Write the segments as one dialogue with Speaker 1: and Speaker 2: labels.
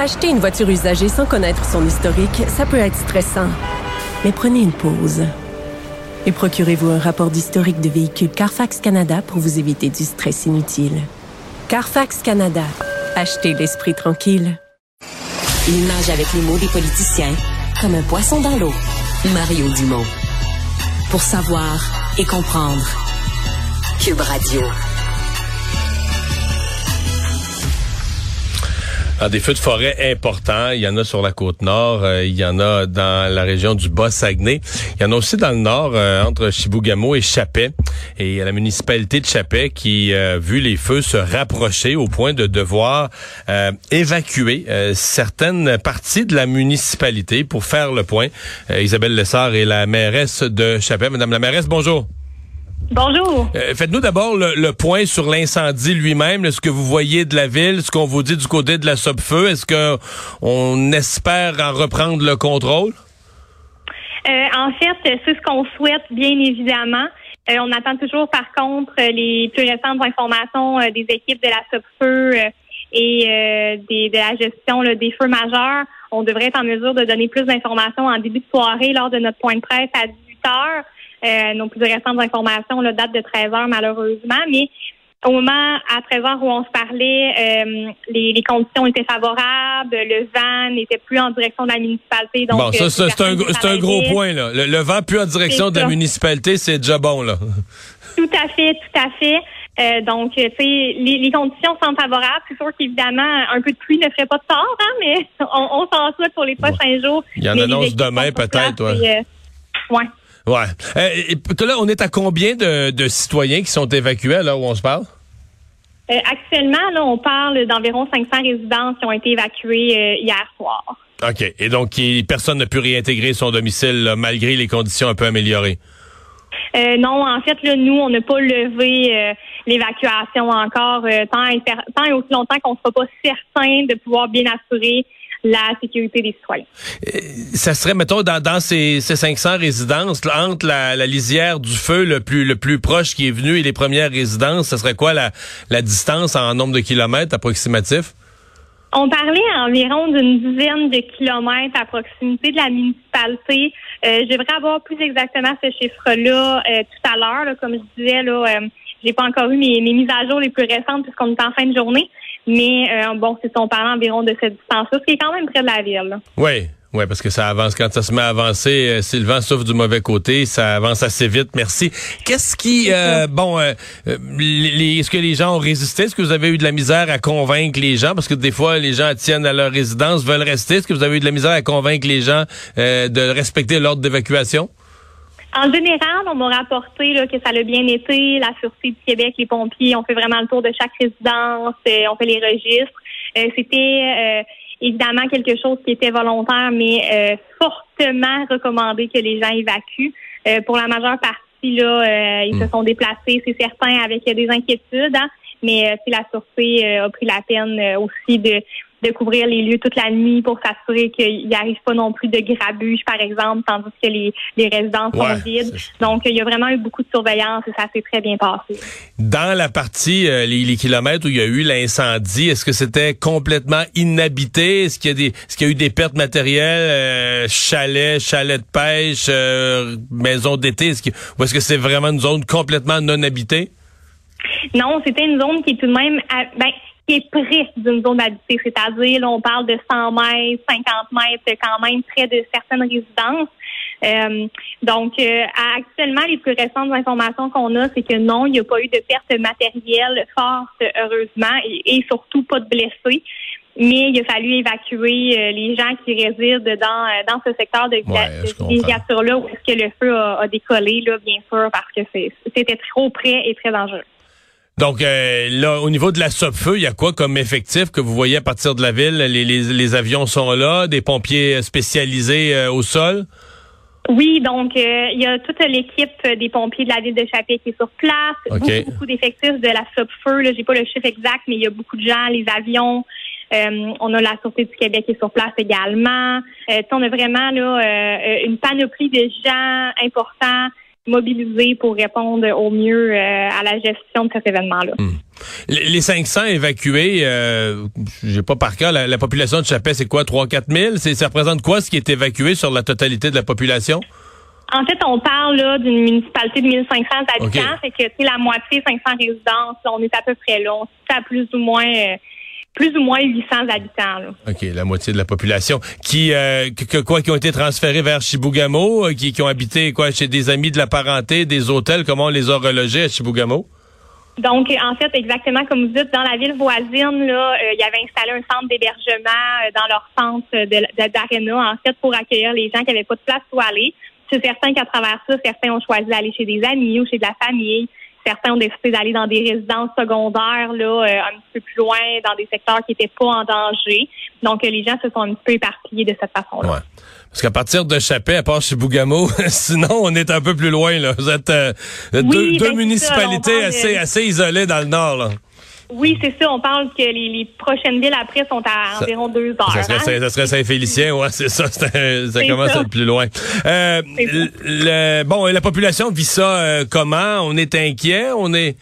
Speaker 1: Acheter une voiture usagée sans connaître son historique, ça peut être stressant. Mais prenez une pause. Et procurez-vous un rapport d'historique de véhicule Carfax Canada pour vous éviter du stress inutile. Carfax Canada. Achetez l'esprit tranquille.
Speaker 2: Il nage avec les mots des politiciens comme un poisson dans l'eau. Mario Dumont. Pour savoir et comprendre. Cube Radio.
Speaker 3: Ah, des feux de forêt importants, il y en a sur la côte nord, euh, il y en a dans la région du Bas-Saguenay, il y en a aussi dans le nord, euh, entre Chibougamau et Chapet. Et a la municipalité de Chapet qui a vu les feux se rapprocher au point de devoir euh, évacuer certaines parties de la municipalité pour faire le point. Isabelle Lessard est la mairesse de Chapet. Madame la mairesse, bonjour.
Speaker 4: Bonjour.
Speaker 3: Euh, faites-nous d'abord le, point sur l'incendie lui-même, ce que vous voyez de la ville, ce qu'on vous dit du côté de la Sopfeu? Est-ce que on espère en reprendre le contrôle?
Speaker 4: Euh, en fait, c'est ce qu'on souhaite, bien évidemment. Euh, on attend toujours, par contre, les plus récentes informations des équipes de la Sopfeu et de la gestion des feux majeurs. On devrait être en mesure de donner plus d'informations en début de soirée lors de notre point de presse à 18 heures. Euh, nos plus récentes informations là, datent de 13 heures, malheureusement, mais au moment à 13 heures où on se parlait, euh, les, conditions étaient favorables, le vent n'était plus en direction de la municipalité. Donc,
Speaker 3: bon, ça, euh, c'est un, un, gros point. Là. Le, vent plus en direction de la municipalité, c'est déjà bon. là.
Speaker 4: Tout à fait, tout à fait. donc, tu sais, les, conditions sont favorables. C'est sûr qu'évidemment, un peu de pluie ne ferait pas de tort, hein, mais on, s'en souhaite pour les prochains jours.
Speaker 3: Il y en annonce demain, peut-être, ouais.
Speaker 4: ouais.
Speaker 3: Ouais. Euh, et, là, on est à combien de, citoyens qui sont évacués là où on se parle?
Speaker 4: Euh, actuellement, là, on parle d'environ 500 résidents qui ont été évacués euh, hier soir.
Speaker 3: OK. Et donc, personne n'a pu réintégrer son domicile malgré les conditions un peu améliorées?
Speaker 4: non, en fait, là, nous, on n'a pas levé l'évacuation encore tant, et, tant et aussi longtemps qu'on ne sera pas certain de pouvoir bien assurer la sécurité des citoyens.
Speaker 3: Ça serait, mettons, dans, ces, 500 résidences, entre la, lisière du feu le plus, le plus proche qui est venu et les premières résidences, ça serait quoi la, distance en nombre de kilomètres approximatif?
Speaker 4: On parlait environ d'une dizaine de kilomètres à proximité de la municipalité. Euh, J'aimerais avoir plus exactement ce chiffre-là euh, tout à l'heure. Comme je disais, là, euh, j'ai pas encore eu mes, mes, mises à jour les plus récentes puisqu'on est en fin de journée. Mais euh, bon, c'est on parle environ de cette distance-là, ce qui est quand même près de la ville.
Speaker 3: Oui. Oui, parce que ça avance. Quand ça se met à avancer, euh, si le vent souffle du mauvais côté, ça avance assez vite. Merci. Qu'est-ce qui, euh, bon, est-ce que les gens ont résisté? Est-ce que vous avez eu de la misère à convaincre les gens? Parce que des fois, les gens tiennent à leur résidence, veulent rester. Est-ce que vous avez eu de la misère à convaincre les gens de respecter l'ordre d'évacuation?
Speaker 4: En général, on m'a rapporté que ça a bien été. La Sûreté du Québec, les pompiers, on fait vraiment le tour de chaque résidence, euh, on fait les registres. Euh, c'était euh, évidemment quelque chose qui était volontaire, mais fortement recommandé que les gens évacuent. pour la majeure partie, là, ils se hmm. sont déplacés, c'est certain, avec des inquiétudes. Hein, mais si la Sûreté a pris la peine aussi de de couvrir les lieux toute la nuit pour s'assurer qu'il n'y arrive pas non plus de grabuge, par exemple, tandis que les, les résidences sont vides. Donc, il y a vraiment eu beaucoup de surveillance et ça s'est très bien passé.
Speaker 3: Dans la partie, euh, les, kilomètres où il y a eu l'incendie, est-ce que c'était complètement inhabité? Est-ce qu'il y a des, est-ce qu'il y a eu des pertes matérielles, euh, chalets, chalets de pêche, euh, maisons d'été? Est-ce que, ou est-ce que c'est vraiment une zone complètement non habitée?
Speaker 4: Non, c'était une zone qui est tout de même, ben, est près d'une zone habitée, c'est-à-dire, on parle de 100 mètres, 50 mètres, quand même près de certaines résidences. Euh, donc, euh, actuellement, les plus récentes informations qu'on a, c'est que non, il n'y a pas eu de perte matérielle forte, heureusement, et, surtout pas de blessés. Mais il a fallu évacuer euh, les gens qui résident dans, dans ce secteur de, ouais, là où est-ce que le feu a, a, décollé, là, bien sûr, parce que c'était trop près et très dangereux.
Speaker 3: Donc là, au niveau de la SOPFEU, il y a quoi comme effectif que vous voyez à partir de la ville? Les, les, avions sont là, des pompiers spécialisés au sol?
Speaker 4: Oui, donc il y a toute l'équipe des pompiers de la ville de Chapé qui est sur place. Beaucoup, beaucoup d'effectifs de la SOPFEU. J'ai pas le chiffre exact, mais il y a beaucoup de gens, les avions. Euh, on a la Sûreté du Québec qui est sur place également. Euh, on a vraiment là, euh, une panoplie de gens importants mobilisés pour répondre au mieux à la gestion de cet événement-là.
Speaker 3: Hmm. Les 500 évacués, euh, j'ai pas par cœur, la, population de Chapet, c'est quoi, 3-4 000? Ça représente quoi ce qui est évacué sur la totalité de la population?
Speaker 4: En fait, on parle d'une municipalité de 1500 habitants, c'est que c'est la moitié 500 résidences. on est à peu près là. On à plus ou moins plus ou moins 800 habitants.
Speaker 3: OK, la moitié de la population. Qui, euh, quoi, qui ont été transférés vers Chibougamau, euh, qui, qui ont habité quoi chez des amis de la parenté, des hôtels, comment on les a relogés à Chibougamau?
Speaker 4: Donc, en fait, exactement comme vous dites, dans la ville voisine, là, euh, il y avait installé un centre d'hébergement dans leur centre d'Arena, en fait, pour accueillir les gens qui n'avaient pas de place où aller. C'est certain qu'à travers ça, certains ont choisi d'aller chez des amis ou chez de la famille. Certains ont décidé d'aller dans des résidences secondaires, là, euh, un petit peu plus loin, dans des secteurs qui n'étaient pas en danger. Donc, les gens se sont un peu éparpillés de cette façon-là.
Speaker 3: Ouais. Parce qu'à partir de Chapet, à part chez Bougamo, sinon on est un peu plus loin. Là. Vous êtes euh, deux, ben, municipalités assez, assez isolées dans le nord. Là.
Speaker 4: Oui, c'est ça. On parle que les, prochaines villes après sont à environ deux heures. Ça
Speaker 3: serait, hein? Saint-Félicien, ouais, c'est ça. Ça commence à être plus loin. Euh, le, bon, la population vit ça euh, comment? On est inquiet? On est...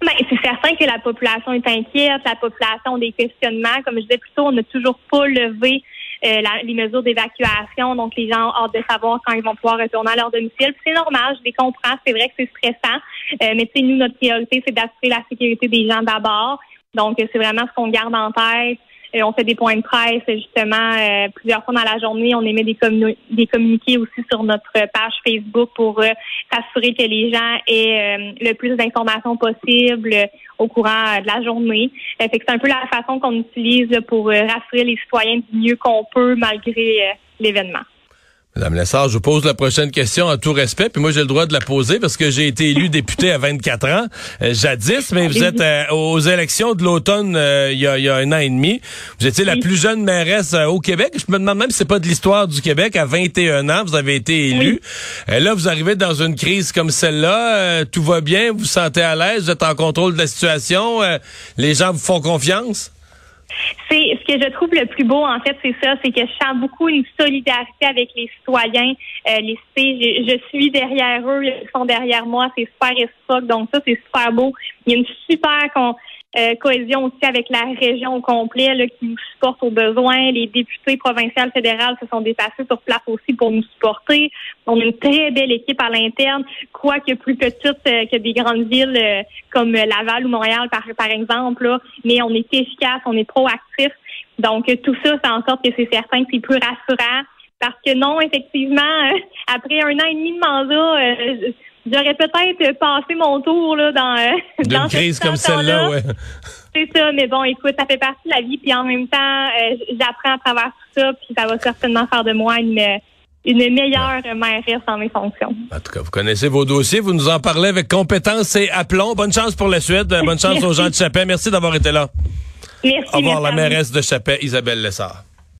Speaker 4: Ben, c'est certain que la population est inquiète. La population a des questionnements. Comme je disais plus tôt, on n'a toujours pas levé euh, les mesures d'évacuation. Donc, les gens ont hâte de savoir quand ils vont pouvoir retourner à leur domicile. C'est normal, je les comprends. C'est vrai que c'est stressant. Euh, mais tu nous, notre priorité, c'est d'assurer la sécurité des gens d'abord. Donc, c'est vraiment ce qu'on garde en tête. Euh, on fait des points de presse justement euh, plusieurs fois dans la journée. On émet des, des communiqués aussi sur notre page Facebook pour s'assurer que les gens aient le plus d'informations possible au courant de la journée. c'est un peu la façon qu'on utilise pour rassurer les citoyens du mieux qu'on peut malgré l'événement.
Speaker 3: Madame Lessard, je vous pose la prochaine question en tout respect, puis moi j'ai le droit de la poser parce que j'ai été élu député à 24 ans, euh, jadis, mais vous êtes euh, aux élections de l'automne euh, il, y a, un an et demi. Vous étiez la plus jeune mairesse au Québec. Je me demande même si c'est pas de l'histoire du Québec. À 21 ans, vous avez été élu. là, vous arrivez dans une crise comme celle-là. tout va bien, vous vous sentez à l'aise, vous êtes en contrôle de la situation? les gens vous font confiance?
Speaker 4: C'est ce que je trouve le plus beau, en fait, c'est ça, c'est que je sens beaucoup une solidarité avec les citoyens. Euh, les cités, je, suis derrière eux, ils sont derrière moi, c'est super réciproque, donc ça, c'est super beau. Il y a une super euh, cohésion aussi avec la région au complet là, qui nous supporte aux besoins. Les députés provinciaux fédérales se sont déplacés sur place aussi pour nous supporter. On a une très belle équipe à l'interne, quoique plus petite euh, que des grandes villes euh, comme Laval ou Montréal, par, par exemple. Là. Mais on est efficace, on est proactif. Donc, tout ça fait en sorte que c'est certain que c'est plus rassurant. Parce que non, effectivement, après un an et demi de mandat, J'aurais peut-être passé mon tour là, dans,
Speaker 3: euh, dans crise comme celle-là, ouais.
Speaker 4: C'est ça, mais bon, écoute, ça fait partie de la vie, puis en même temps, euh, j'apprends à travers tout ça, puis ça va certainement faire de moi une, une meilleure mairesse dans mes fonctions.
Speaker 3: En tout cas, vous connaissez vos dossiers, vous nous en parlez avec compétence et aplomb. Bonne chance pour la suite, bonne chance aux gens de Chapet. Merci d'avoir été là.
Speaker 4: Merci.
Speaker 3: Au revoir, la mairesse de Chapet, Isabelle Lessard.